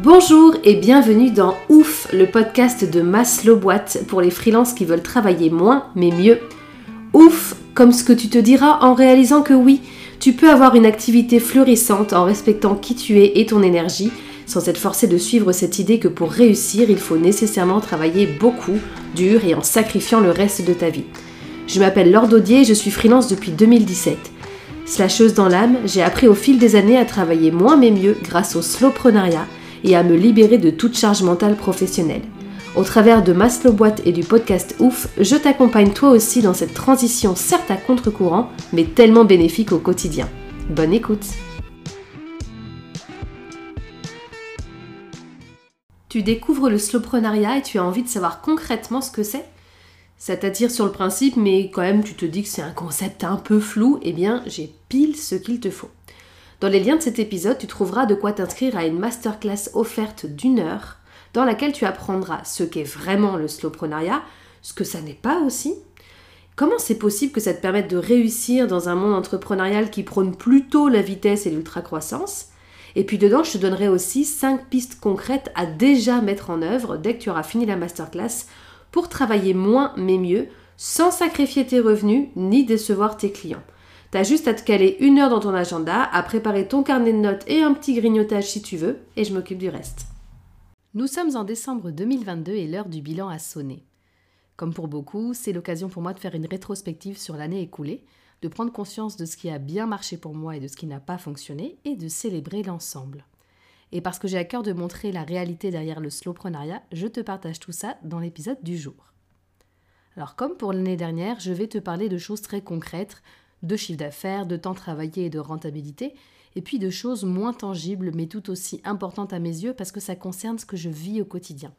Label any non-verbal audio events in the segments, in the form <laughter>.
Bonjour et bienvenue dans Ouf, le podcast de Maslow Boîte pour les freelances qui veulent travailler moins mais mieux. Ouf, comme ce que tu te diras en réalisant que oui, tu peux avoir une activité florissante en respectant qui tu es et ton énergie, sans être forcé de suivre cette idée que pour réussir, il faut nécessairement travailler beaucoup, dur et en sacrifiant le reste de ta vie. Je m'appelle Laure Daudier et je suis freelance depuis 2017. Slasheuse dans l'âme, j'ai appris au fil des années à travailler moins mais mieux grâce au slowprenariat et à me libérer de toute charge mentale professionnelle. Au travers de Maslow Boîte et du podcast Ouf, je t'accompagne toi aussi dans cette transition certes à contre-courant, mais tellement bénéfique au quotidien. Bonne écoute Tu découvres le slowprenariat et tu as envie de savoir concrètement ce que c'est? Ça t'attire sur le principe, mais quand même tu te dis que c'est un concept un peu flou, eh bien j'ai pile ce qu'il te faut. Dans les liens de cet épisode, tu trouveras de quoi t'inscrire à une masterclass offerte d'une heure dans laquelle tu apprendras ce qu'est vraiment le slowprenariat, ce que ça n'est pas aussi, comment c'est possible que ça te permette de réussir dans un monde entrepreneurial qui prône plutôt la vitesse et l'ultra-croissance, et puis dedans, je te donnerai aussi 5 pistes concrètes à déjà mettre en œuvre dès que tu auras fini la masterclass pour travailler moins mais mieux, sans sacrifier tes revenus ni décevoir tes clients. T'as juste à te caler une heure dans ton agenda, à préparer ton carnet de notes et un petit grignotage si tu veux, et je m'occupe du reste. Nous sommes en décembre 2022 et l'heure du bilan a sonné. Comme pour beaucoup, c'est l'occasion pour moi de faire une rétrospective sur l'année écoulée, de prendre conscience de ce qui a bien marché pour moi et de ce qui n'a pas fonctionné, et de célébrer l'ensemble. Et parce que j'ai à cœur de montrer la réalité derrière le slowprenariat, je te partage tout ça dans l'épisode du jour. Alors comme pour l'année dernière, je vais te parler de choses très concrètes, de chiffre d'affaires, de temps travaillé et de rentabilité, et puis de choses moins tangibles mais tout aussi importantes à mes yeux parce que ça concerne ce que je vis au quotidien.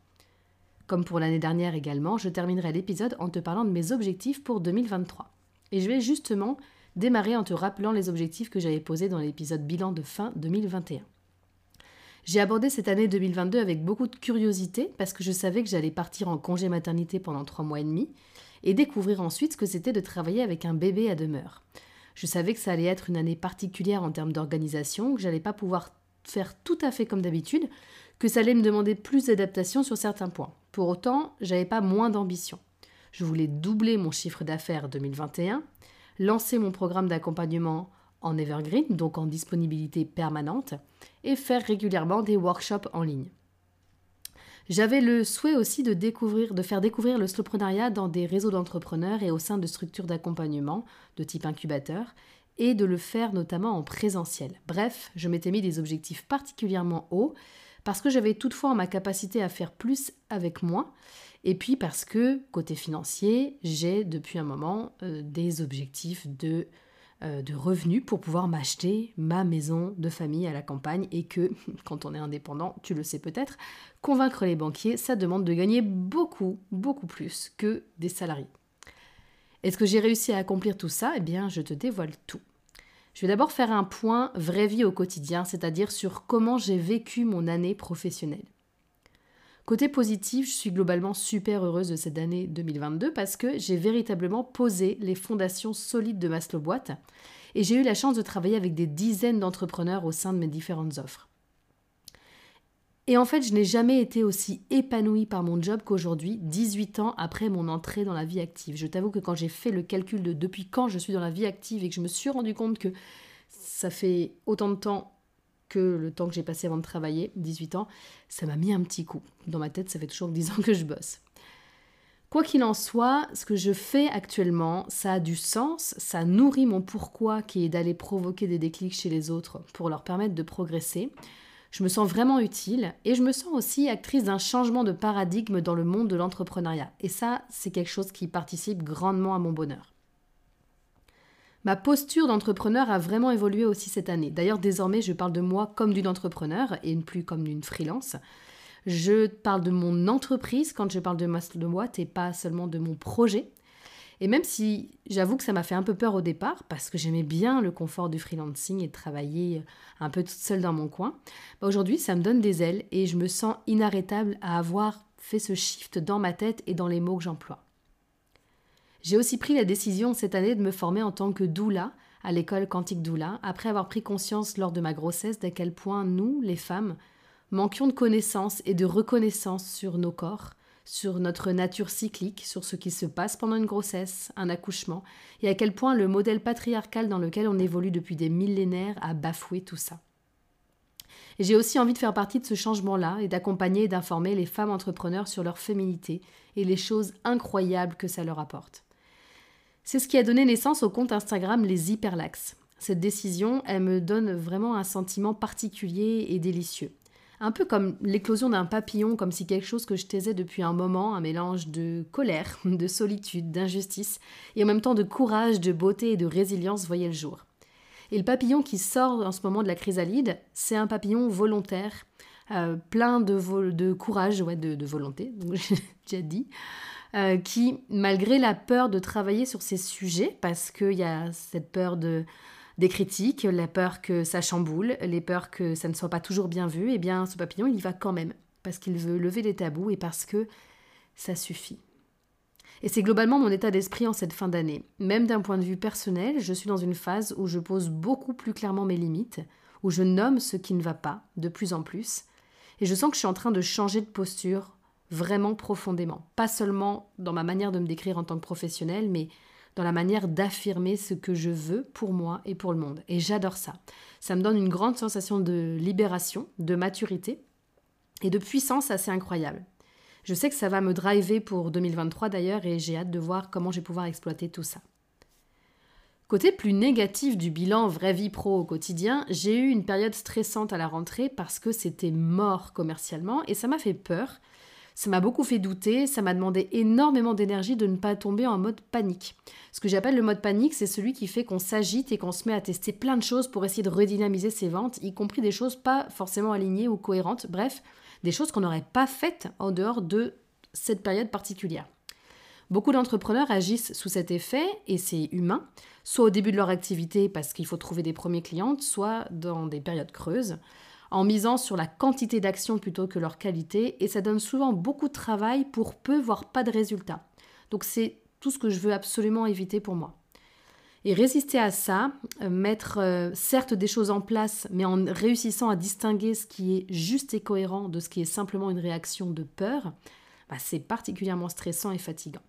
Comme pour l'année dernière également, je terminerai l'épisode en te parlant de mes objectifs pour 2023. Et je vais justement démarrer en te rappelant les objectifs que j'avais posés dans l'épisode bilan de fin 2021. J'ai abordé cette année 2022 avec beaucoup de curiosité parce que je savais que j'allais partir en congé maternité pendant trois mois et demi et découvrir ensuite ce que c'était de travailler avec un bébé à demeure. Je savais que ça allait être une année particulière en termes d'organisation, que j'allais pas pouvoir faire tout à fait comme d'habitude, que ça allait me demander plus d'adaptation sur certains points. Pour autant, j'avais pas moins d'ambition. Je voulais doubler mon chiffre d'affaires 2021, lancer mon programme d'accompagnement en evergreen, donc en disponibilité permanente, et faire régulièrement des workshops en ligne. J'avais le souhait aussi de faire découvrir le slowprenariat dans des réseaux d'entrepreneurs et au sein de structures d'accompagnement de type incubateur, et de le faire notamment en présentiel. Bref, je m'étais mis des objectifs particulièrement hauts parce que j'avais toutefois ma capacité à faire plus avec moins, et puis parce que côté financier, j'ai depuis un moment euh, des objectifs de de revenus pour pouvoir m'acheter ma maison de famille à la campagne et que, <laughs> quand on est indépendant, tu le sais peut-être, convaincre les banquiers, ça demande de gagner beaucoup, beaucoup plus que des salariés. Est-ce que j'ai réussi à accomplir tout ça? Eh bien, je te dévoile tout. Je vais d'abord faire un point vraie vie au quotidien, c'est-à-dire sur comment j'ai vécu mon année professionnelle. Côté positif, je suis globalement super heureuse de cette année 2022 parce que j'ai véritablement posé les fondations solides de Maslow Boîte et j'ai eu la chance de travailler avec des dizaines d'entrepreneurs au sein de mes différentes offres. Et en fait, je n'ai jamais été aussi épanouie par mon job qu'aujourd'hui, 18 ans après mon entrée dans la vie active. Je t'avoue que quand j'ai fait le calcul de depuis quand je suis dans la vie active et que je me suis rendu compte que ça fait autant de temps que le temps que j'ai passé avant de travailler, 18 ans, ça m'a mis un petit coup. Dans ma tête, ça fait toujours 10 ans que je bosse. Quoi qu'il en soit, ce que je fais actuellement, ça a du sens, ça nourrit mon pourquoi qui est d'aller provoquer des déclics chez les autres pour leur permettre de progresser. Je me sens vraiment utile et je me sens aussi actrice d'un changement de paradigme dans le monde de l'entrepreneuriat. Et ça, c'est quelque chose qui participe grandement à mon bonheur. Ma posture d'entrepreneur a vraiment évolué aussi cette année. D'ailleurs, désormais, je parle de moi comme d'une entrepreneur et plus comme d'une freelance. Je parle de mon entreprise quand je parle de Master de boîte et pas seulement de mon projet. Et même si j'avoue que ça m'a fait un peu peur au départ, parce que j'aimais bien le confort du freelancing et de travailler un peu toute seule dans mon coin, bah aujourd'hui ça me donne des ailes et je me sens inarrêtable à avoir fait ce shift dans ma tête et dans les mots que j'emploie. J'ai aussi pris la décision cette année de me former en tant que doula à l'école Quantique Doula, après avoir pris conscience lors de ma grossesse d'à quel point nous, les femmes, manquions de connaissances et de reconnaissance sur nos corps, sur notre nature cyclique, sur ce qui se passe pendant une grossesse, un accouchement, et à quel point le modèle patriarcal dans lequel on évolue depuis des millénaires a bafoué tout ça. J'ai aussi envie de faire partie de ce changement-là et d'accompagner et d'informer les femmes entrepreneurs sur leur féminité et les choses incroyables que ça leur apporte. C'est ce qui a donné naissance au compte Instagram Les Hyperlax. Cette décision, elle me donne vraiment un sentiment particulier et délicieux. Un peu comme l'éclosion d'un papillon, comme si quelque chose que je taisais depuis un moment, un mélange de colère, de solitude, d'injustice, et en même temps de courage, de beauté et de résilience voyait le jour. Et le papillon qui sort en ce moment de la chrysalide, c'est un papillon volontaire, euh, plein de, courage, ouais, de, de volonté, <laughs> j'ai déjà dit, euh, qui, malgré la peur de travailler sur ces sujets, parce qu'il y a cette peur de des critiques, la peur que ça chamboule, les peurs que ça ne soit pas toujours bien vu, eh bien ce papillon, il y va quand même, parce qu'il veut lever les tabous et parce que ça suffit. Et c'est globalement mon état d'esprit en cette fin d'année. Même d'un point de vue personnel, je suis dans une phase où je pose beaucoup plus clairement mes limites, où je nomme ce qui ne va pas de plus en plus, et je sens que je suis en train de changer de posture vraiment profondément. Pas seulement dans ma manière de me décrire en tant que professionnelle, mais dans la manière d'affirmer ce que je veux pour moi et pour le monde. Et j'adore ça. Ça me donne une grande sensation de libération, de maturité et de puissance assez incroyable. Je sais que ça va me driver pour 2023 d'ailleurs et j'ai hâte de voir comment je vais pouvoir exploiter tout ça. Côté plus négatif du bilan vraie vie pro au quotidien, j'ai eu une période stressante à la rentrée parce que c'était mort commercialement et ça m'a fait peur ça m'a beaucoup fait douter, ça m'a demandé énormément d'énergie de ne pas tomber en mode panique. Ce que j'appelle le mode panique, c'est celui qui fait qu'on s'agite et qu'on se met à tester plein de choses pour essayer de redynamiser ses ventes, y compris des choses pas forcément alignées ou cohérentes, bref, des choses qu'on n'aurait pas faites en dehors de cette période particulière. Beaucoup d'entrepreneurs agissent sous cet effet, et c'est humain, soit au début de leur activité parce qu'il faut trouver des premiers clients, soit dans des périodes creuses en misant sur la quantité d'actions plutôt que leur qualité, et ça donne souvent beaucoup de travail pour peu, voire pas de résultats. Donc c'est tout ce que je veux absolument éviter pour moi. Et résister à ça, euh, mettre euh, certes des choses en place, mais en réussissant à distinguer ce qui est juste et cohérent de ce qui est simplement une réaction de peur, bah, c'est particulièrement stressant et fatigant.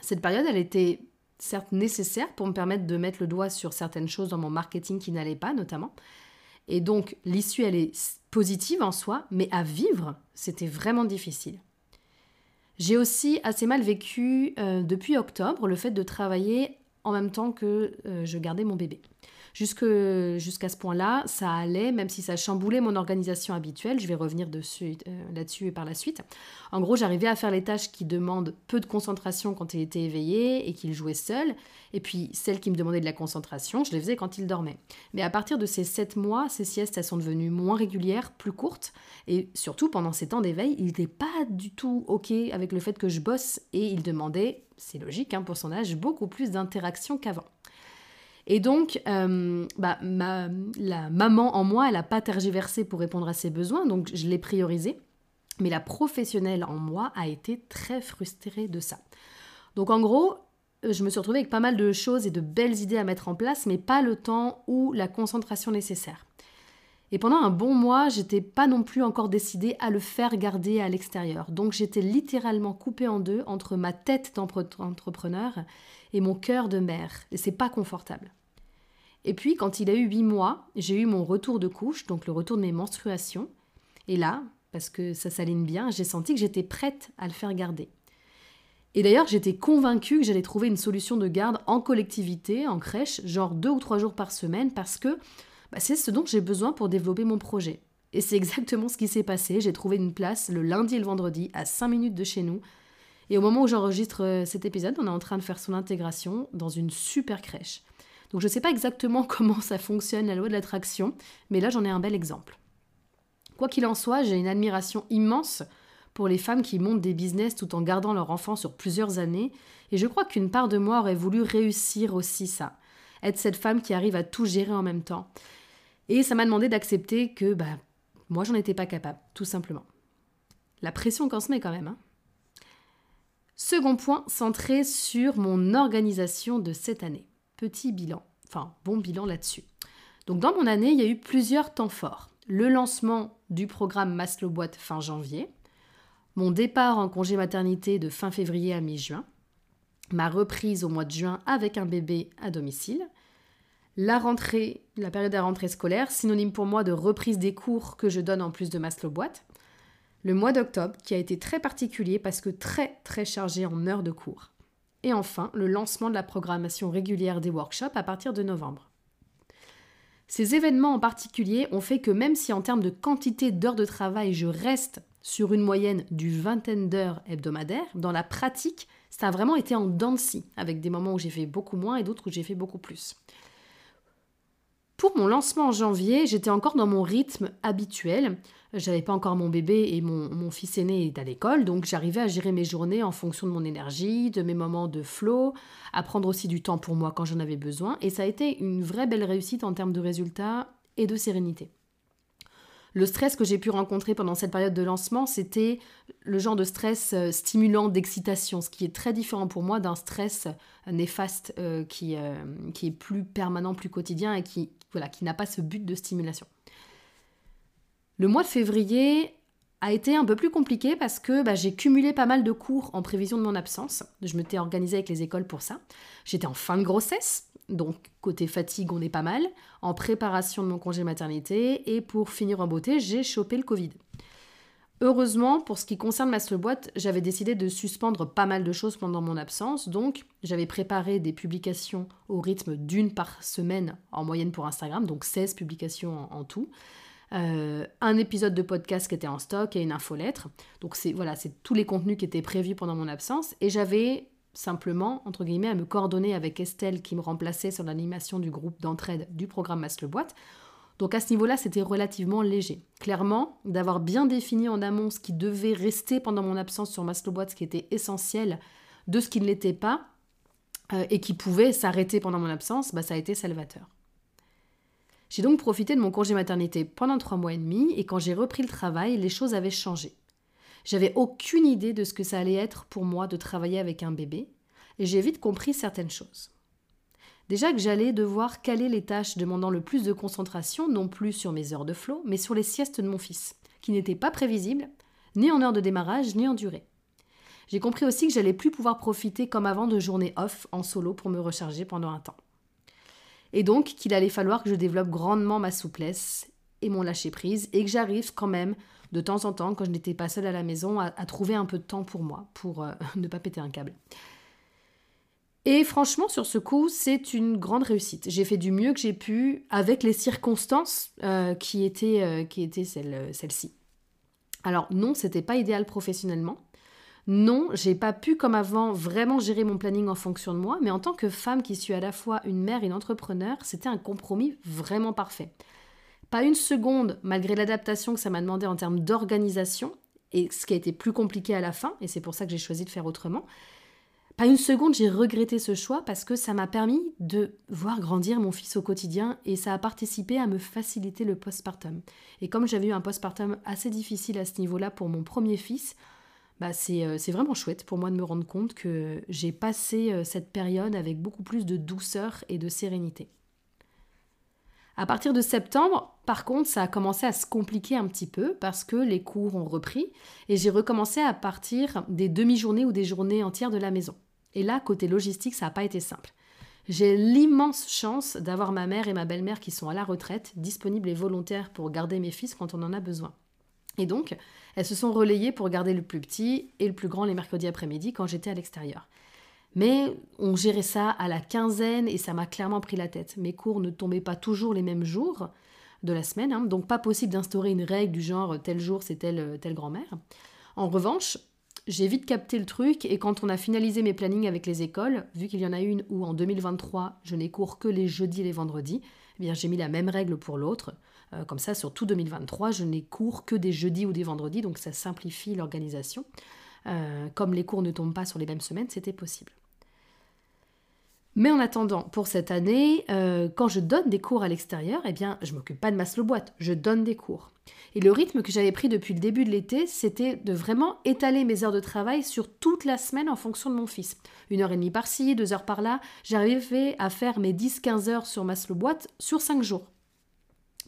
Cette période, elle était certes nécessaire pour me permettre de mettre le doigt sur certaines choses dans mon marketing qui n'allaient pas notamment, et donc l'issue, elle est positive en soi, mais à vivre, c'était vraiment difficile. J'ai aussi assez mal vécu euh, depuis octobre le fait de travailler en même temps que euh, je gardais mon bébé. Jusqu'à ce point-là, ça allait, même si ça chamboulait mon organisation habituelle. Je vais revenir dessus, euh, là-dessus par la suite. En gros, j'arrivais à faire les tâches qui demandent peu de concentration quand il était éveillé et qu'il jouait seul. Et puis, celles qui me demandaient de la concentration, je les faisais quand il dormait. Mais à partir de ces sept mois, ces siestes, elles sont devenues moins régulières, plus courtes. Et surtout, pendant ces temps d'éveil, il n'était pas du tout OK avec le fait que je bosse et il demandait, c'est logique hein, pour son âge, beaucoup plus d'interaction qu'avant. Et donc, euh, bah, ma, la maman en moi, elle n'a pas tergiversé pour répondre à ses besoins, donc je l'ai priorisé. Mais la professionnelle en moi a été très frustrée de ça. Donc en gros, je me suis retrouvée avec pas mal de choses et de belles idées à mettre en place, mais pas le temps ou la concentration nécessaire. Et pendant un bon mois, j'étais pas non plus encore décidée à le faire garder à l'extérieur. Donc j'étais littéralement coupée en deux entre ma tête d'entrepreneur et mon cœur de mère. Et c'est pas confortable. Et puis, quand il a eu 8 mois, j'ai eu mon retour de couche, donc le retour de mes menstruations. Et là, parce que ça s'aligne bien, j'ai senti que j'étais prête à le faire garder. Et d'ailleurs, j'étais convaincue que j'allais trouver une solution de garde en collectivité, en crèche, genre deux ou trois jours par semaine, parce que bah, c'est ce dont j'ai besoin pour développer mon projet. Et c'est <laughs> exactement ce qui s'est passé. J'ai trouvé une place le lundi et le vendredi à 5 minutes de chez nous. Et au moment où j'enregistre euh, cet épisode, on est en train de faire son intégration dans une super crèche. Donc je ne sais pas exactement <laughs> comment ça fonctionne, la loi de l'attraction, mais là j'en ai un bel exemple. Quoi qu'il en soit, j'ai une admiration immense pour les femmes qui montent des business tout en gardant leur enfant sur plusieurs années, et je crois qu'une part de moi aurait voulu réussir aussi ça, être cette femme qui arrive à tout gérer en même temps. Et ça m'a demandé d'accepter que bah, moi j'en étais pas capable, tout simplement. La pression qu'on se met quand même. Hein. Second point, centré sur mon organisation de cette année petit bilan, enfin bon bilan là-dessus. Donc dans mon année, il y a eu plusieurs temps forts. le lancement du programme Maslow Boîte fin janvier, mon départ en congé maternité de fin février à mi-juin, ma reprise au mois de juin avec un bébé à domicile, la rentrée, la période de rentrée scolaire, synonyme pour moi de reprise des cours que je donne en plus de Maslow Boîte, le mois d'octobre qui a été très particulier parce que très très chargé en heures de cours. Et enfin, le lancement de la programmation régulière des workshops à partir de novembre. Ces événements en particulier ont fait que même si en termes de quantité d'heures de travail je reste sur une moyenne du vingtaine d'heures hebdomadaires, dans la pratique, ça a vraiment été en dents avec des moments où j'ai fait beaucoup moins et d'autres où j'ai fait beaucoup plus. Pour mon lancement en janvier, j'étais encore dans mon rythme habituel. J'avais pas encore mon bébé et mon, fils aîné est à l'école, donc j'arrivais à gérer mes journées en fonction de mon énergie, de mes moments de flow, à prendre aussi du temps pour moi quand j'en avais besoin. Et ça a été une vraie belle réussite en termes de résultats et de sérénité. Le stress que j'ai pu rencontrer pendant cette période de lancement, c'était le genre de stress euh, stimulant d'excitation, ce qui est très différent pour moi d'un stress néfaste euh, qui, euh, qui est plus permanent, plus quotidien et qui, voilà, qui n'a pas ce but de stimulation. Le mois de février a été un peu plus compliqué parce que bah, j'ai cumulé pas mal de cours en prévision de mon absence. Je m'étais organisée avec les écoles pour ça. J'étais en fin de grossesse, donc côté fatigue on est pas mal, en préparation de mon congé maternité et pour finir en beauté j'ai chopé le Covid. Heureusement, pour ce qui concerne ma boîte, j'avais décidé de suspendre pas mal de choses pendant mon absence, donc j'avais préparé des publications au rythme d'une par semaine en moyenne pour Instagram, donc 16 publications en, tout. Euh, un épisode de podcast qui était en stock et une infolettre. Donc c'est voilà, c'est tous les contenus qui étaient prévus pendant mon absence et j'avais simplement entre guillemets à me coordonner avec Estelle qui me remplaçait sur l'animation du groupe d'entraide du programme Masle Boîte donc à ce niveau-là, c'était relativement léger. Clairement, d'avoir bien défini en amont ce qui devait rester pendant mon absence sur Boîte, ce qui était essentiel, de ce qui ne l'était pas, euh, et qui pouvait s'arrêter pendant mon absence, bah, ça a été salvateur. J'ai donc profité de mon congé maternité pendant trois mois et demi, et quand j'ai repris le travail, les choses avaient changé. J'avais aucune idée de ce que ça allait être pour moi de travailler avec un bébé, et j'ai vite compris certaines choses. Déjà que j'allais devoir caler les tâches demandant le plus de concentration, non plus sur mes heures de flot, mais sur les siestes de mon fils, qui n'étaient pas prévisibles, ni en heure de démarrage, ni en durée. J'ai compris aussi que j'allais plus pouvoir profiter comme avant de journées off en solo pour me recharger pendant un temps. Et donc qu'il allait falloir que je développe grandement ma souplesse et mon lâcher prise et que j'arrive quand même de temps en temps, quand je n'étais pas seule à la maison, à, trouver un peu de temps pour moi, pour euh, <laughs> ne pas péter un câble. Et franchement, sur ce coup, c'est une grande réussite. J'ai fait du mieux que j'ai pu avec les circonstances euh, qui étaient, euh, qui étaient celles, ci Alors non, c'était pas idéal professionnellement. Non, j'ai pas pu comme avant vraiment gérer mon planning en fonction de moi, mais en tant que femme qui suis à la fois une mère et une entrepreneur, c'était un compromis vraiment parfait. Pas une seconde, malgré l'adaptation que ça m'a demandé en termes d'organisation, et ce qui a été plus compliqué à la fin, et c'est pour ça que j'ai choisi de faire autrement, pas une seconde, j'ai regretté ce choix parce que ça m'a permis de voir grandir mon fils au quotidien et ça a participé à me faciliter le postpartum. Et comme j'avais eu un postpartum assez difficile à ce niveau-là pour mon premier fils, bah euh, c'est vraiment chouette pour moi de me rendre compte que j'ai passé euh, cette période avec beaucoup plus de douceur et de sérénité. À partir de septembre, par contre, ça a commencé à se compliquer un petit peu parce que les cours ont repris et j'ai recommencé à partir des demi-journées ou des journées entières de la maison. Et là, côté logistique, ça n'a pas été simple. J'ai l'immense chance d'avoir ma mère et ma belle-mère qui sont à la retraite, disponibles et volontaires pour garder mes fils quand on en a besoin. Et donc, elles se sont relayées pour garder le plus petit et le plus grand les mercredis après-midi quand j'étais à l'extérieur. Mais on gérait ça à la quinzaine et ça m'a clairement pris la tête. Mes cours ne tombaient pas toujours les mêmes jours de la semaine, hein, donc pas possible d'instaurer une règle du genre tel jour c'est telle, telle grand-mère. En revanche, j'ai vite capté le truc et quand on a finalisé mes plannings avec les écoles, vu qu'il y en a une où en 2023 je n'ai cours que les jeudis et les vendredis, eh bien j'ai mis la même règle pour l'autre. Euh, comme ça, sur tout 2023, je n'ai cours que des jeudis ou des vendredis, donc ça simplifie l'organisation. Euh, comme les cours ne tombent pas sur les mêmes semaines, c'était possible. Mais en attendant, pour cette année, euh, quand je donne des cours à l'extérieur, eh bien, je m'occupe pas de ma slow je donne des cours. Et le rythme que j'avais pris depuis le début de l'été, c'était de vraiment étaler mes heures de travail sur toute la semaine en fonction de mon fils. Une heure et demie par-ci, deux heures par-là, j'arrivais à faire mes 10-15 heures sur ma slow sur cinq jours.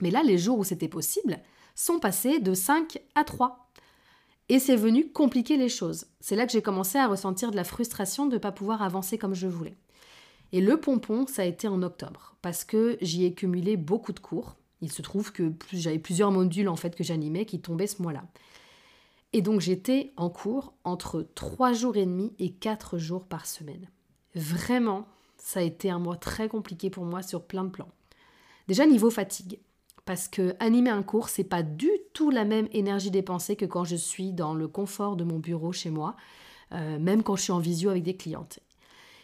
Mais là, les jours où c'était possible, sont passés de 5 à 3. Et c'est venu compliquer les choses. C'est là que j'ai commencé à ressentir de la frustration de ne pas pouvoir avancer comme je voulais. Et le pompon, ça a été en octobre, parce que j'y ai cumulé beaucoup de cours. Il se trouve que j'avais plusieurs modules en fait que j'animais qui tombaient ce mois-là. Et donc j'étais en cours entre 3 jours et demi et 4 jours par semaine. Vraiment, ça a été un mois très compliqué pour moi sur plein de plans. Déjà niveau fatigue, parce que animer un cours, c'est pas du tout la même énergie dépensée que quand je suis dans le confort de mon bureau chez moi, euh, même quand je suis en visio avec des clientes.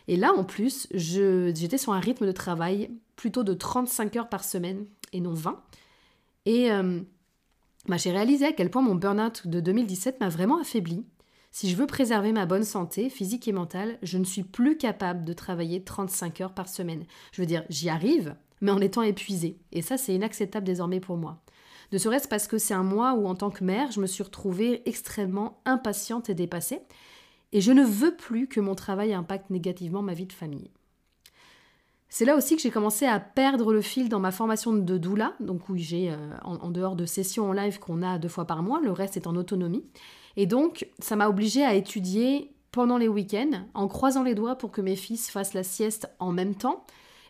Et là, en plus, j'étais sur un rythme de travail plutôt de 35 heures par semaine et non 20. Et euh, j'ai réalisé à quel point mon burn-out de 2017 m'a vraiment affaibli. Si je veux préserver ma bonne santé physique et mentale, je ne suis plus capable de travailler 35 heures par semaine. Je veux dire, j'y arrive, mais en étant épuisée. Et ça, c'est inacceptable désormais pour moi. Ne serait-ce parce que c'est un mois où, en tant que mère, je me suis retrouvée extrêmement impatiente et dépassée. Et je ne veux plus que mon travail impacte négativement ma vie de famille. C'est là aussi que j'ai commencé à perdre le fil dans ma formation de doula, donc où j'ai, euh, en, dehors de sessions en live qu'on a deux fois par mois, le reste est en autonomie. Et donc, ça m'a obligée à étudier pendant les week-ends, en croisant les doigts pour que mes fils fassent la sieste en même temps,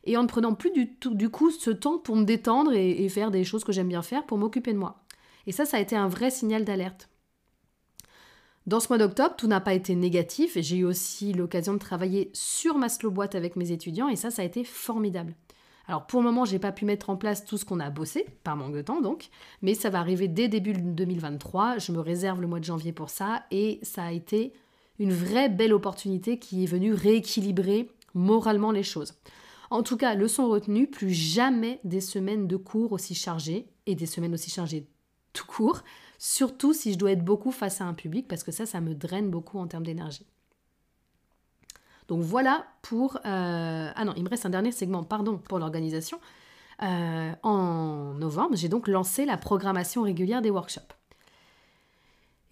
et en ne prenant plus du, tout, du coup ce temps pour me détendre et faire des choses que j'aime bien faire pour m'occuper de moi. Et ça, ça a été un vrai signal d'alerte. Dans ce mois d'octobre, tout n'a pas été négatif. J'ai eu aussi l'occasion de travailler sur ma slow boîte avec mes étudiants et ça, ça a été formidable. Alors pour le moment, j'ai pas pu mettre en place tout ce qu'on a bossé, par manque de temps donc, mais ça va arriver dès début 2023. Je me réserve le mois de janvier pour ça et ça a été une vraie belle opportunité qui est venue rééquilibrer moralement les choses. En tout cas, leçon retenue, plus jamais des semaines de cours aussi chargées et des semaines aussi chargées tout court surtout si je dois être beaucoup face à un public, parce que ça, ça me draine beaucoup en termes d'énergie. Donc voilà pour... Euh, ah non, il me reste un dernier segment, pardon, pour l'organisation. Euh, en novembre, j'ai donc lancé la programmation régulière des workshops.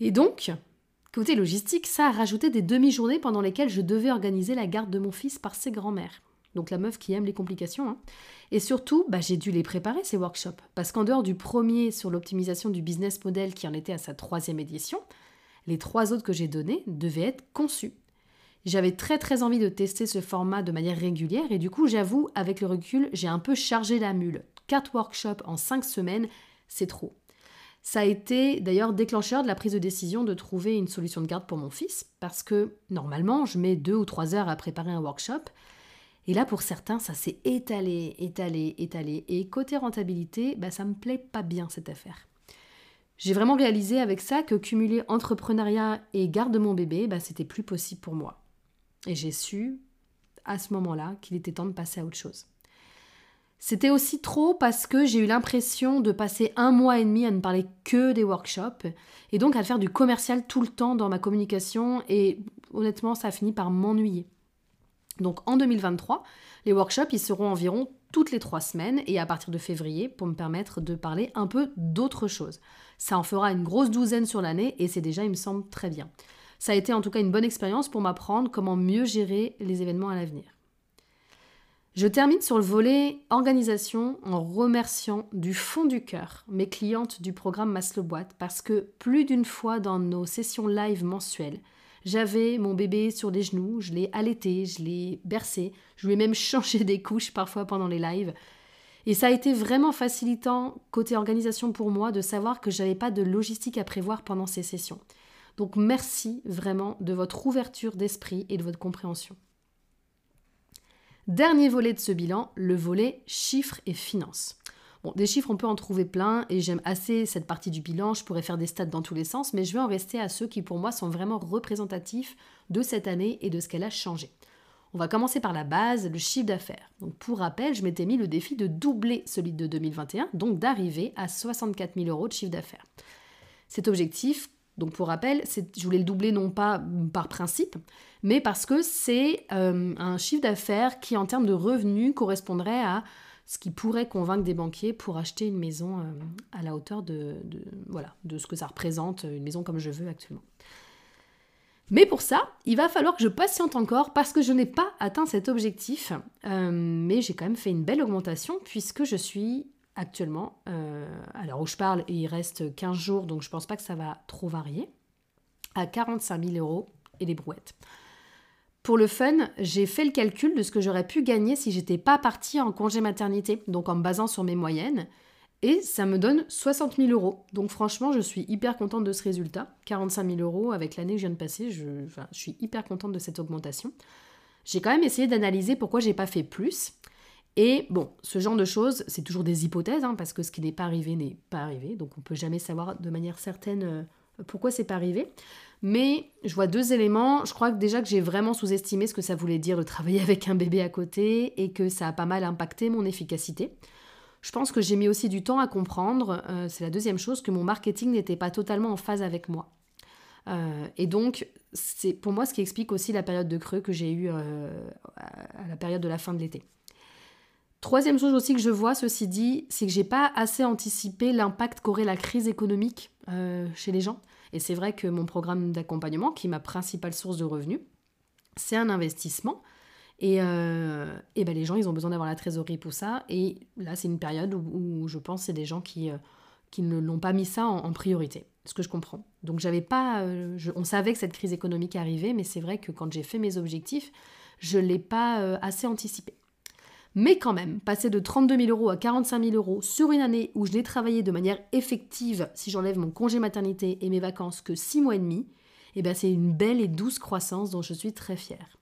Et donc, côté logistique, ça a rajouté des demi-journées pendant lesquelles je devais organiser la garde de mon fils par ses grands-mères donc la meuf qui aime les complications. Hein. Et surtout, bah, j'ai dû les préparer, ces workshops, parce qu'en dehors du premier sur l'optimisation du business model qui en était à sa troisième édition, les trois autres que j'ai donnés devaient être conçus. J'avais très très envie de tester ce format de manière régulière et du coup, j'avoue, avec le recul, j'ai un peu chargé la mule. Quatre workshops en cinq semaines, c'est trop. Ça a été d'ailleurs déclencheur de la prise de décision de trouver une solution de garde pour mon fils, parce que normalement, je mets deux ou trois heures à préparer un workshop, et là, pour certains, ça s'est étalé, étalé, étalé. Et côté rentabilité, bah, ça me plaît pas bien cette affaire. J'ai vraiment réalisé avec ça que cumuler entrepreneuriat et garde de mon bébé, bah, c'était plus possible pour moi. Et j'ai su à ce moment-là qu'il était temps de passer à autre chose. C'était aussi trop parce que j'ai eu l'impression de passer un mois et demi à ne parler que des workshops et donc à faire du commercial tout le temps dans ma communication et honnêtement ça a fini par m'ennuyer. Donc en 2023, les workshops, ils seront environ toutes les trois semaines et à partir de février pour me permettre de parler un peu d'autres choses. Ça en fera une grosse douzaine sur l'année et c'est déjà, il me semble, très bien. Ça a été en tout cas une bonne expérience pour m'apprendre comment mieux gérer les événements à l'avenir. Je termine sur le volet organisation en remerciant du fond du cœur mes clientes du programme Maslow Boîte parce que plus d'une fois dans nos sessions live mensuelles, j'avais mon bébé sur les genoux, je l'ai allaité, je l'ai bercé, je lui ai même <laughs> changé des couches parfois pendant les lives. Et ça a été vraiment facilitant côté organisation pour moi de savoir que j'avais pas de logistique à prévoir pendant ces sessions. Donc merci vraiment de votre ouverture d'esprit et de votre compréhension. Dernier volet de ce bilan, le volet chiffres et finances. Bon, des chiffres, on peut en trouver plein et j'aime assez cette partie du bilan. Je pourrais faire des stats dans tous les sens, mais je vais en rester à ceux qui, pour moi, sont vraiment représentatifs de cette année et de ce qu'elle a changé. On va commencer par la base, le chiffre d'affaires. Pour rappel, je m'étais mis le défi de doubler celui de 2021, donc d'arriver à 64 000 euros de chiffre d'affaires. Cet objectif, donc pour rappel, je voulais le doubler non pas par principe, mais parce que c'est euh, un chiffre d'affaires qui, en termes de revenus, correspondrait à ce qui pourrait convaincre des banquiers pour acheter une maison euh, à la hauteur de, voilà, de ce que ça représente, une maison comme je veux actuellement. Mais pour ça, il va falloir que je patiente encore parce que je n'ai pas atteint cet objectif. Euh, mais j'ai quand même fait une belle augmentation puisque je suis actuellement, à l'heure où je parle, et il reste 15 jours, donc je pense pas que ça va trop varier, à 45 000 euros et les brouettes. Pour le fun, j'ai fait le calcul de ce que j'aurais pu gagner si j'étais pas partie en congé maternité, donc en me basant sur mes moyennes, et ça me donne 60 000 euros. Donc franchement, je suis hyper contente de ce résultat. 45 000 euros avec l'année que je viens de passer, je, suis hyper contente de cette augmentation. J'ai quand même essayé d'analyser pourquoi j'ai pas fait plus. Et bon, ce genre de choses, c'est toujours des hypothèses, hein, parce que ce qui n'est pas arrivé n'est pas arrivé, donc on peut jamais savoir de manière certaine euh, pourquoi c'est pas arrivé. Mais je vois deux éléments. Je crois que déjà que j'ai vraiment sous-estimé ce que ça voulait dire de travailler avec un bébé à côté et que ça a pas mal impacté mon efficacité. Je pense que j'ai mis aussi du temps à comprendre, euh, c'est la deuxième chose, que mon marketing n'était pas totalement en phase avec moi. Euh, et donc, c'est pour moi ce qui explique aussi la période de creux que j'ai eue euh, à la période de la fin de l'été. Troisième chose aussi que je vois, ceci dit, c'est que j'ai pas assez anticipé l'impact qu'aurait la crise économique chez les gens. Et c'est vrai que mon programme d'accompagnement, qui est ma principale source de revenus, c'est un investissement. Et, euh, ben les gens, ils ont besoin d'avoir la trésorerie pour ça. Et là, c'est une période où, je pense c'est des gens qui, euh, qui ne l'ont pas mis ça en, priorité. Ce que je comprends. Donc, j'avais pas. Euh, on savait que cette crise économique arrivait, mais c'est vrai que quand j'ai fait mes objectifs, je ne l'ai pas assez anticipé. Mais quand même, passer de 32 000 euros à 45 000 euros sur une année où je n'ai travaillé de manière effective, si j'enlève mon congé maternité et mes vacances, que 6 mois et demi, eh ben c'est une belle et douce croissance dont je suis très fière.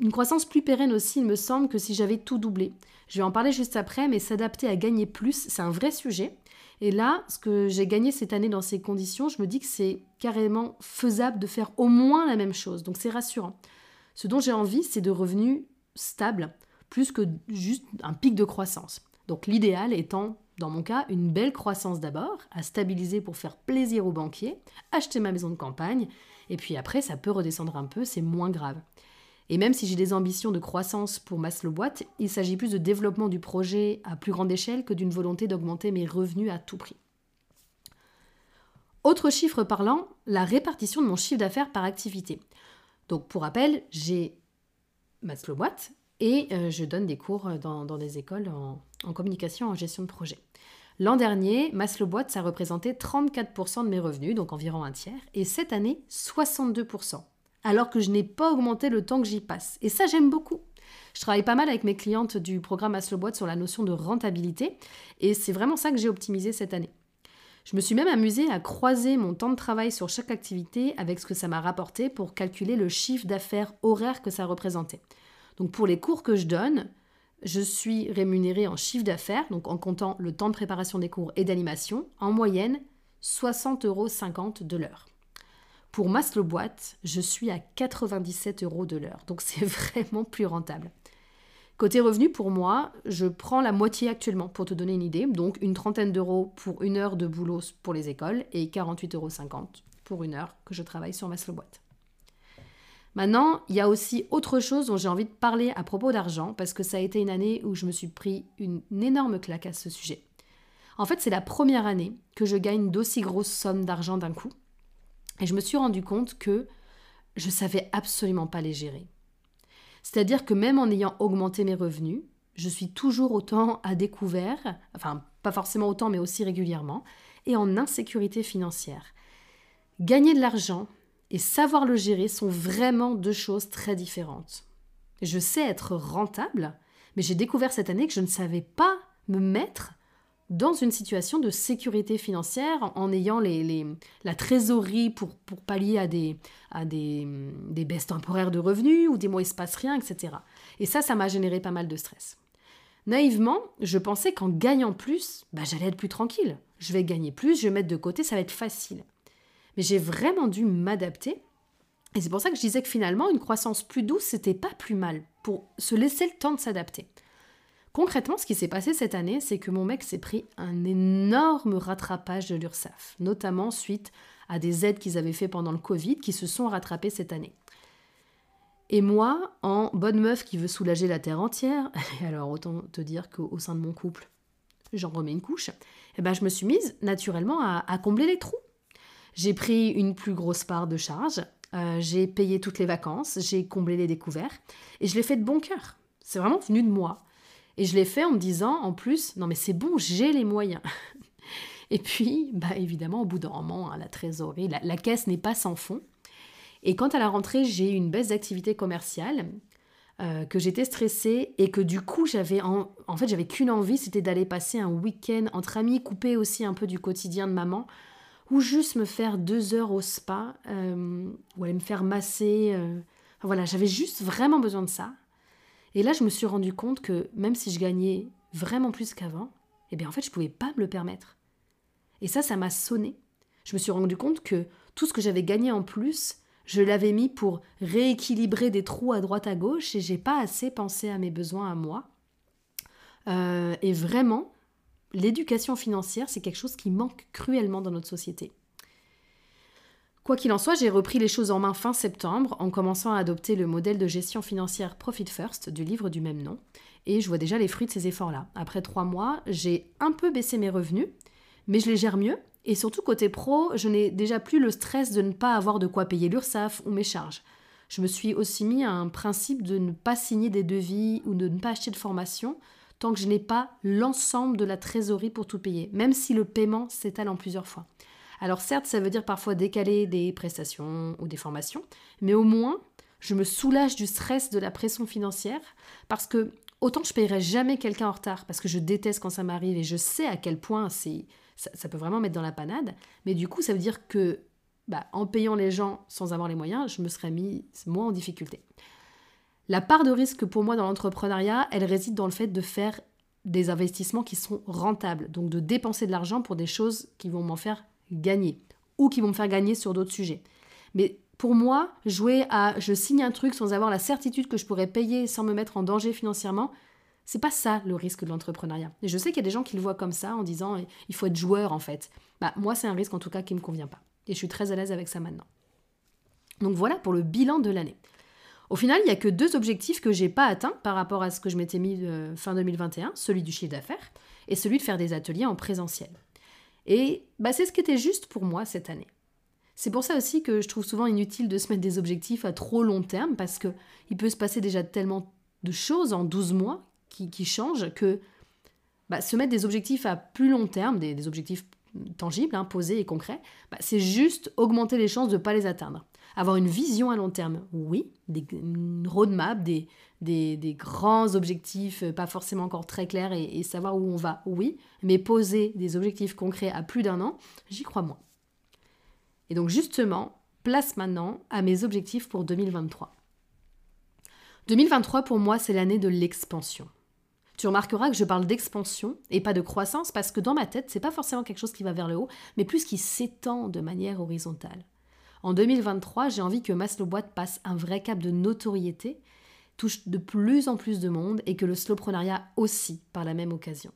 Une croissance plus pérenne aussi, il me semble, que si j'avais tout doublé. Je vais en parler juste après, mais s'adapter à gagner plus, c'est un vrai sujet. Et là, ce que j'ai gagné cette année dans ces conditions, je me dis que c'est carrément faisable de faire au moins la même chose. Donc c'est rassurant. Ce dont j'ai envie, c'est de revenus stables, plus que juste un pic de croissance. Donc l'idéal étant, dans mon cas, une belle croissance d'abord, à stabiliser pour faire plaisir aux banquiers, acheter ma maison de campagne, et puis après ça peut redescendre un peu, c'est moins grave. Et même si j'ai des ambitions de croissance pour Boîte, il s'agit plus de développement du projet à plus grande échelle que d'une volonté d'augmenter mes revenus à tout prix. Autre chiffre parlant, la répartition de mon chiffre d'affaires par activité. Donc pour rappel, j'ai Boîte et euh, je donne des cours dans, des écoles en, communication en gestion de projet. L'an dernier, Maslow Boîte, ça représentait 34% de mes revenus, donc environ un tiers, et cette année, 62%, alors que je n'ai pas augmenté le temps que j'y passe. Et ça, j'aime beaucoup. Je travaille pas mal avec mes clientes du programme Maslow Boîte sur la notion de rentabilité, et c'est vraiment ça que j'ai optimisé cette année. Je me suis même amusée à croiser mon temps de travail sur chaque activité avec ce que ça m'a rapporté pour calculer le chiffre d'affaires horaire que ça représentait. Donc pour les cours que je donne, je suis rémunérée en chiffre d'affaires, donc en comptant le temps de préparation des cours et d'animation, en moyenne 60,50 euros de l'heure. Pour Maslow Boîte, je suis à 97 euros de l'heure, donc <laughs> c'est vraiment plus rentable. Côté revenu, pour moi, je prends la moitié actuellement pour te donner une idée, donc une trentaine d'euros pour une heure de boulot pour les écoles et 48,50 euros pour une heure que je travaille sur Maslow Boîte. Maintenant, il y a aussi autre chose dont j'ai envie de parler à propos d'argent, parce que ça a été une année où je me suis pris une énorme claque à ce sujet. En fait, c'est la première année que je gagne d'aussi grosses sommes d'argent d'un coup. Et je me suis rendu compte que je savais absolument pas les gérer. C'est-à-dire que même en ayant augmenté mes revenus, je suis toujours autant à découvert, enfin pas forcément autant, mais aussi régulièrement, et en insécurité financière. Gagner de l'argent, et savoir le gérer sont vraiment deux choses très différentes. Je sais être rentable, mais j'ai découvert cette année que je ne savais pas me mettre dans une situation de sécurité financière en ayant la trésorerie pour, pallier à, des, baisses temporaires de revenus ou des mois il se passe rien, etc. Et ça, ça m'a généré pas mal de stress. Naïvement, je pensais qu'en gagnant plus, bah, j'allais être plus tranquille. Je vais gagner plus, je vais mettre de côté, ça va être facile. Mais j'ai vraiment dû m'adapter. Et c'est pour ça que je disais que finalement, une croissance plus douce, c'était pas plus mal, pour se laisser le temps de s'adapter. Concrètement, ce qui s'est passé cette année, c'est que mon mec s'est pris un énorme rattrapage de l'URSSAF, notamment suite à des aides qu'ils avaient fait pendant le Covid qui se sont rattrapées cette année. Et moi, en bonne meuf qui veut soulager la terre entière, <laughs> alors autant te dire qu'au sein de mon couple, j'en remets une couche, eh ben je me suis mise naturellement à combler les trous. J'ai pris une plus grosse part de charge, euh, j'ai payé toutes les vacances, j'ai comblé les découvertes et je l'ai fait de bon cœur. C'est vraiment venu de moi. Et je l'ai fait en me disant, en plus, non mais c'est bon, j'ai les moyens. <laughs> Et puis, bah évidemment, au bout d'un moment, hein, la trésorerie, la, caisse n'est pas sans fond. Et quant à la rentrée, j'ai eu une baisse d'activité commerciale, euh, que j'étais stressée et que du coup, j'avais en, en fait, j'avais qu'une envie, c'était d'aller passer un week-end entre amis, couper aussi un peu du quotidien de maman, ou juste me faire deux heures au spa, euh, ou aller me faire masser. Euh. voilà, j'avais juste vraiment besoin de ça. Et là, je me suis rendu compte que même si je gagnais vraiment plus qu'avant, eh bien en fait, je ne pouvais pas me le permettre. Et ça, ça m'a sonné. Je me suis rendu compte que tout ce que j'avais gagné en plus, je l'avais mis pour rééquilibrer des trous à droite à gauche et j'ai pas assez pensé à mes besoins à moi. Euh, et vraiment, l'éducation financière, c'est quelque chose qui manque cruellement dans notre société. Quoi qu'il en soit, j'ai repris les choses en main fin septembre en commençant à adopter le modèle de gestion financière Profit First du livre du même nom. Et je vois déjà les fruits de ces efforts-là. Après trois mois, j'ai un peu baissé mes revenus, mais je les gère mieux. Et surtout, côté pro, je n'ai déjà plus le stress de ne pas avoir de quoi payer l'URSSAF ou mes charges. Je me suis aussi mis à un principe de ne pas signer des devis ou de ne pas acheter de formation tant que je n'ai pas l'ensemble de la trésorerie pour tout payer, même si le paiement s'étale en plusieurs fois. Alors certes, ça veut dire parfois décaler des prestations ou des formations, mais au moins, je me soulage du stress de la pression financière parce que autant je paierai jamais quelqu'un en retard parce que je déteste quand ça m'arrive et je sais à quel point ça, peut vraiment mettre dans la panade, mais du coup, ça veut dire que bah, en payant les gens sans avoir les moyens, je me serais mis moins en difficulté. La part de risque pour moi dans l'entrepreneuriat, elle réside dans le fait de faire des investissements qui sont rentables, donc de dépenser de l'argent pour des choses qui vont m'en faire gagner ou qui vont me faire gagner sur d'autres sujets. Mais pour moi, jouer à je signe un truc sans avoir la certitude que je pourrais payer sans me mettre en danger financièrement, c'est pas ça le risque de l'entrepreneuriat. Et je sais qu'il y a des gens qui le voient comme ça en disant il faut être joueur en fait. Bah, moi, c'est un risque en tout cas qui me convient pas. Et je suis très à l'aise avec ça maintenant. Donc voilà pour le bilan de l'année. Au final, il n'y a que deux objectifs que j'ai pas atteints par rapport à ce que je m'étais mis euh, fin 2021, celui du chiffre d'affaires et celui de faire des ateliers en présentiel. Et bah, c'est ce qui était juste pour moi cette année. C'est pour ça aussi que je trouve souvent inutile de se mettre des objectifs à trop long terme parce qu'il peut se passer déjà tellement de choses en 12 mois qui, changent que bah, se mettre des objectifs à plus long terme, des, objectifs tangibles, hein, posés et concrets, bah, c'est juste augmenter les chances de ne pas les atteindre. Avoir une vision à long terme, oui, des, une roadmap, des, des, grands objectifs euh, pas forcément encore très clairs et, et, savoir où on va, oui, mais poser des objectifs concrets à plus d'un an, j'y crois moins. Et donc justement, place maintenant à mes objectifs pour 2023. 2023 pour moi, c'est l'année de l'expansion. Tu remarqueras que je parle d'expansion et pas de croissance parce que dans ma tête, c'est pas forcément quelque chose qui va vers le haut, mais plus qui s'étend de manière horizontale. En 2023, j'ai envie que Maslow passe un vrai cap de notoriété, touche de plus en plus de monde et que le slowprenariat aussi par la même occasion.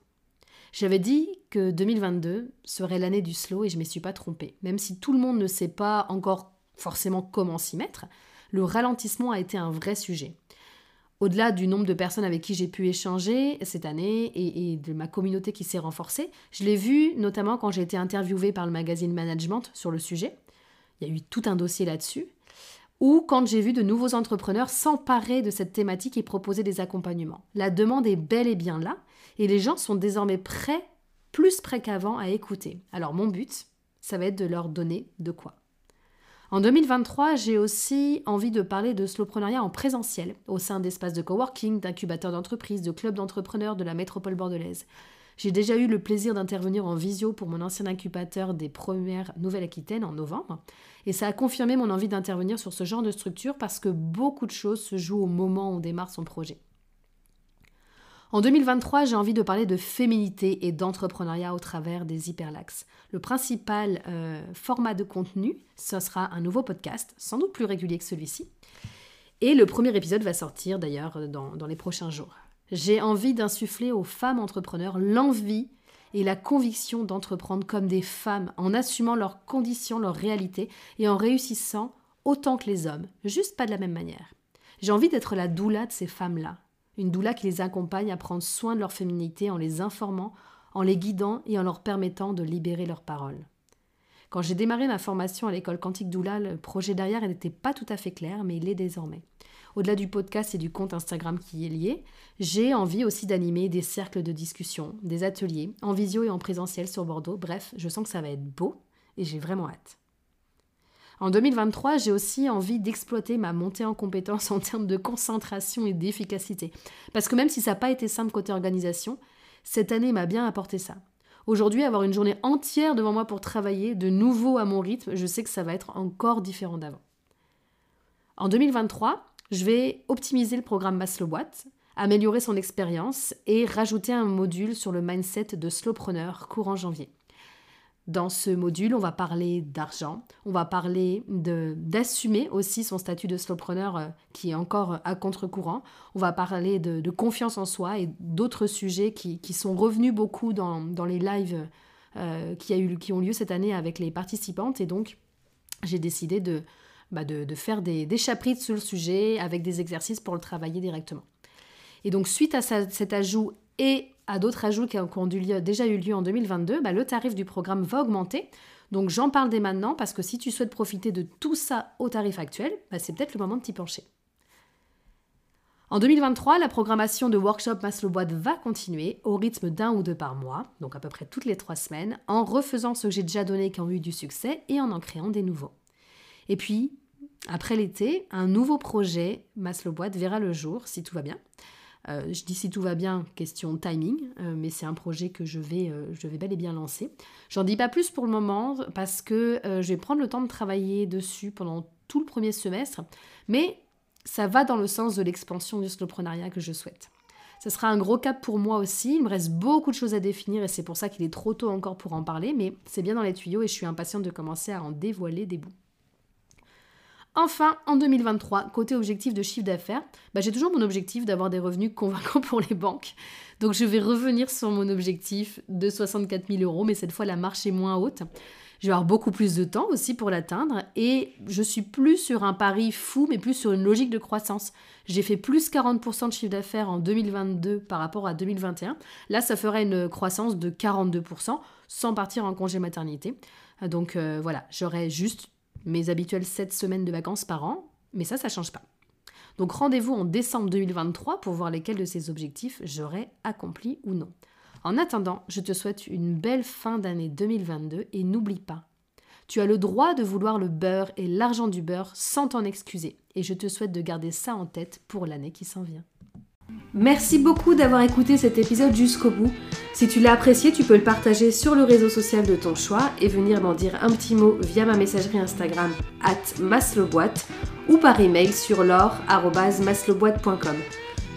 J'avais dit que 2022 serait l'année du slow et je ne m'y suis pas trompée. Même si tout le monde ne sait pas encore forcément comment s'y mettre, le ralentissement a été un vrai sujet au-delà du nombre de personnes avec qui j'ai pu échanger cette année et, de ma communauté qui s'est renforcée, je l'ai vu notamment quand j'ai été interviewée par le magazine Management sur le sujet. Il y a eu tout un dossier là-dessus. Ou quand j'ai vu de nouveaux entrepreneurs s'emparer de cette thématique et proposer des accompagnements. La demande est bel et bien là et les gens sont désormais prêts, plus prêts qu'avant, à écouter. Alors mon but, ça va être de leur donner de quoi. En 2023, j'ai aussi envie de parler de slowpreneuriat en présentiel, au sein d'espaces de coworking, d'incubateurs d'entreprise, de clubs d'entrepreneurs de la métropole bordelaise. J'ai déjà eu le plaisir d'intervenir en visio pour mon ancien incubateur des premières Nouvelle-Aquitaine en novembre. Et ça a confirmé mon envie d'intervenir sur ce genre de structure parce que beaucoup de choses se jouent au moment où on démarre son projet. En 2023, j'ai envie de parler de féminité et d'entrepreneuriat au travers des hyperlaxes. Le principal euh, format de contenu, ce sera un nouveau podcast, sans doute plus régulier que celui-ci. Et le premier épisode va sortir d'ailleurs dans, dans les prochains jours. J'ai envie d'insuffler aux femmes entrepreneurs l'envie et la conviction d'entreprendre comme des femmes, en assumant leurs conditions, leurs réalités et en réussissant autant que les hommes, juste pas de la même manière. J'ai envie d'être la doula de ces femmes-là, une doula qui les accompagne à prendre soin de leur féminité en les informant, en les guidant et en leur permettant de libérer leurs paroles. Quand j'ai démarré ma formation à l'école Quantique Doula, le projet derrière n'était pas tout à fait clair, mais il l'est désormais. Au-delà du podcast et du compte Instagram qui y est lié, j'ai envie aussi d'animer des cercles de discussion, des ateliers, en visio et en présentiel sur Bordeaux. Bref, je sens que ça va être beau et j'ai vraiment hâte. En 2023, j'ai aussi envie d'exploiter ma montée en compétences <laughs> en termes de concentration et d'efficacité. Parce que même si ça n'a pas été simple côté organisation, cette année m'a bien apporté ça. Aujourd'hui, avoir une journée entière devant moi pour travailler de nouveau à mon rythme, je sais que ça va être encore différent d'avant. En 2023, je vais optimiser le programme Maslow améliorer son expérience et rajouter un module sur le mindset de slowpreneur courant janvier. Dans ce module, on va parler d'argent, on va parler d'assumer aussi son statut de slowpreneur euh, qui est encore à contre-courant, on va parler de, confiance en soi et d'autres sujets qui, sont revenus beaucoup dans, les lives euh, qui, ont lieu cette année avec les participantes. Et donc j'ai décidé de, bah, de, faire des, des, chapitres sur le sujet avec des exercices pour le travailler directement. Et donc, suite à cet ajout et à d'autres ajouts qui ont, déjà eu lieu en 2022, bah, le tarif du programme va augmenter. Donc, j'en parle dès maintenant parce que si tu souhaites profiter de tout ça au tarif actuel, bah, c'est peut-être le moment de t'y pencher. En 2023, la programmation de workshop Maslow Boîte va continuer au rythme d'un ou deux par mois, donc à peu près toutes les trois semaines, en refaisant ce que j'ai déjà donné qui ont eu du succès et en en créant des nouveaux. Et puis, après l'été, un nouveau projet Maslow Boîte verra le jour, si tout va bien. Euh, je dis si tout va bien, question timing, euh, mais c'est un projet que je vais, euh, je vais bel et bien lancer. J'en dis pas plus pour le moment parce que je vais prendre le temps de travailler dessus pendant tout le premier semestre, mais ça va dans le sens de l'expansion du slowprenariat que je souhaite. Ce sera un gros cap pour moi aussi. Il me reste beaucoup de choses à définir et c'est pour ça qu'il est trop tôt encore pour en parler, mais c'est bien dans les tuyaux et je suis impatiente de commencer à en dévoiler des bouts. Enfin, en 2023, côté objectif de chiffre d'affaires, bah, j'ai toujours mon objectif d'avoir des revenus convaincants pour les banques. Donc je vais revenir sur mon objectif de 64 000 euros, mais cette fois la marche est moins haute. Je vais avoir beaucoup plus de temps aussi pour l'atteindre et je suis plus sur un pari fou, mais plus sur une logique de croissance. J'ai fait plus 40% de chiffre d'affaires en 2022 par rapport à 2021. Là, ça ferait une croissance de 42% sans partir en congé maternité. Donc euh, voilà, j'aurais juste mes habituelles 7 semaines de vacances par an, mais ça, ça change pas. Donc rendez-vous en décembre 2023 pour voir lesquels de ces objectifs j'aurai accompli ou non. En attendant, je te souhaite une belle fin d'année 2022 et n'oublie pas, tu as le droit de vouloir le beurre et l'argent du beurre sans t'en excuser. Et je te souhaite de garder ça en tête pour l'année qui s'en vient. Merci beaucoup d'avoir écouté cet épisode jusqu'au bout. Si tu l'as apprécié, tu peux le partager sur le réseau social de ton choix et venir m'en dire un petit mot via ma messagerie Instagram at maslowboîte ou par email sur l'or.maslowboîte.com.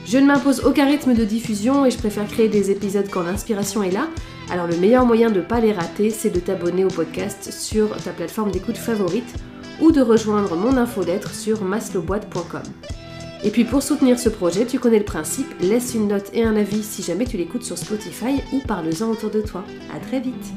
Je ne m'impose aucun rythme de diffusion et je préfère créer des épisodes quand l'inspiration est là. Alors le meilleur moyen de ne pas les rater, c'est de t'abonner au podcast sur ta plateforme d'écoute favorite ou de rejoindre mon infolettre sur maslowboîte.com. Et puis pour soutenir ce projet, tu connais le principe, laisse une note et un avis si jamais tu l'écoutes sur Spotify ou parle-en autour de toi. A très vite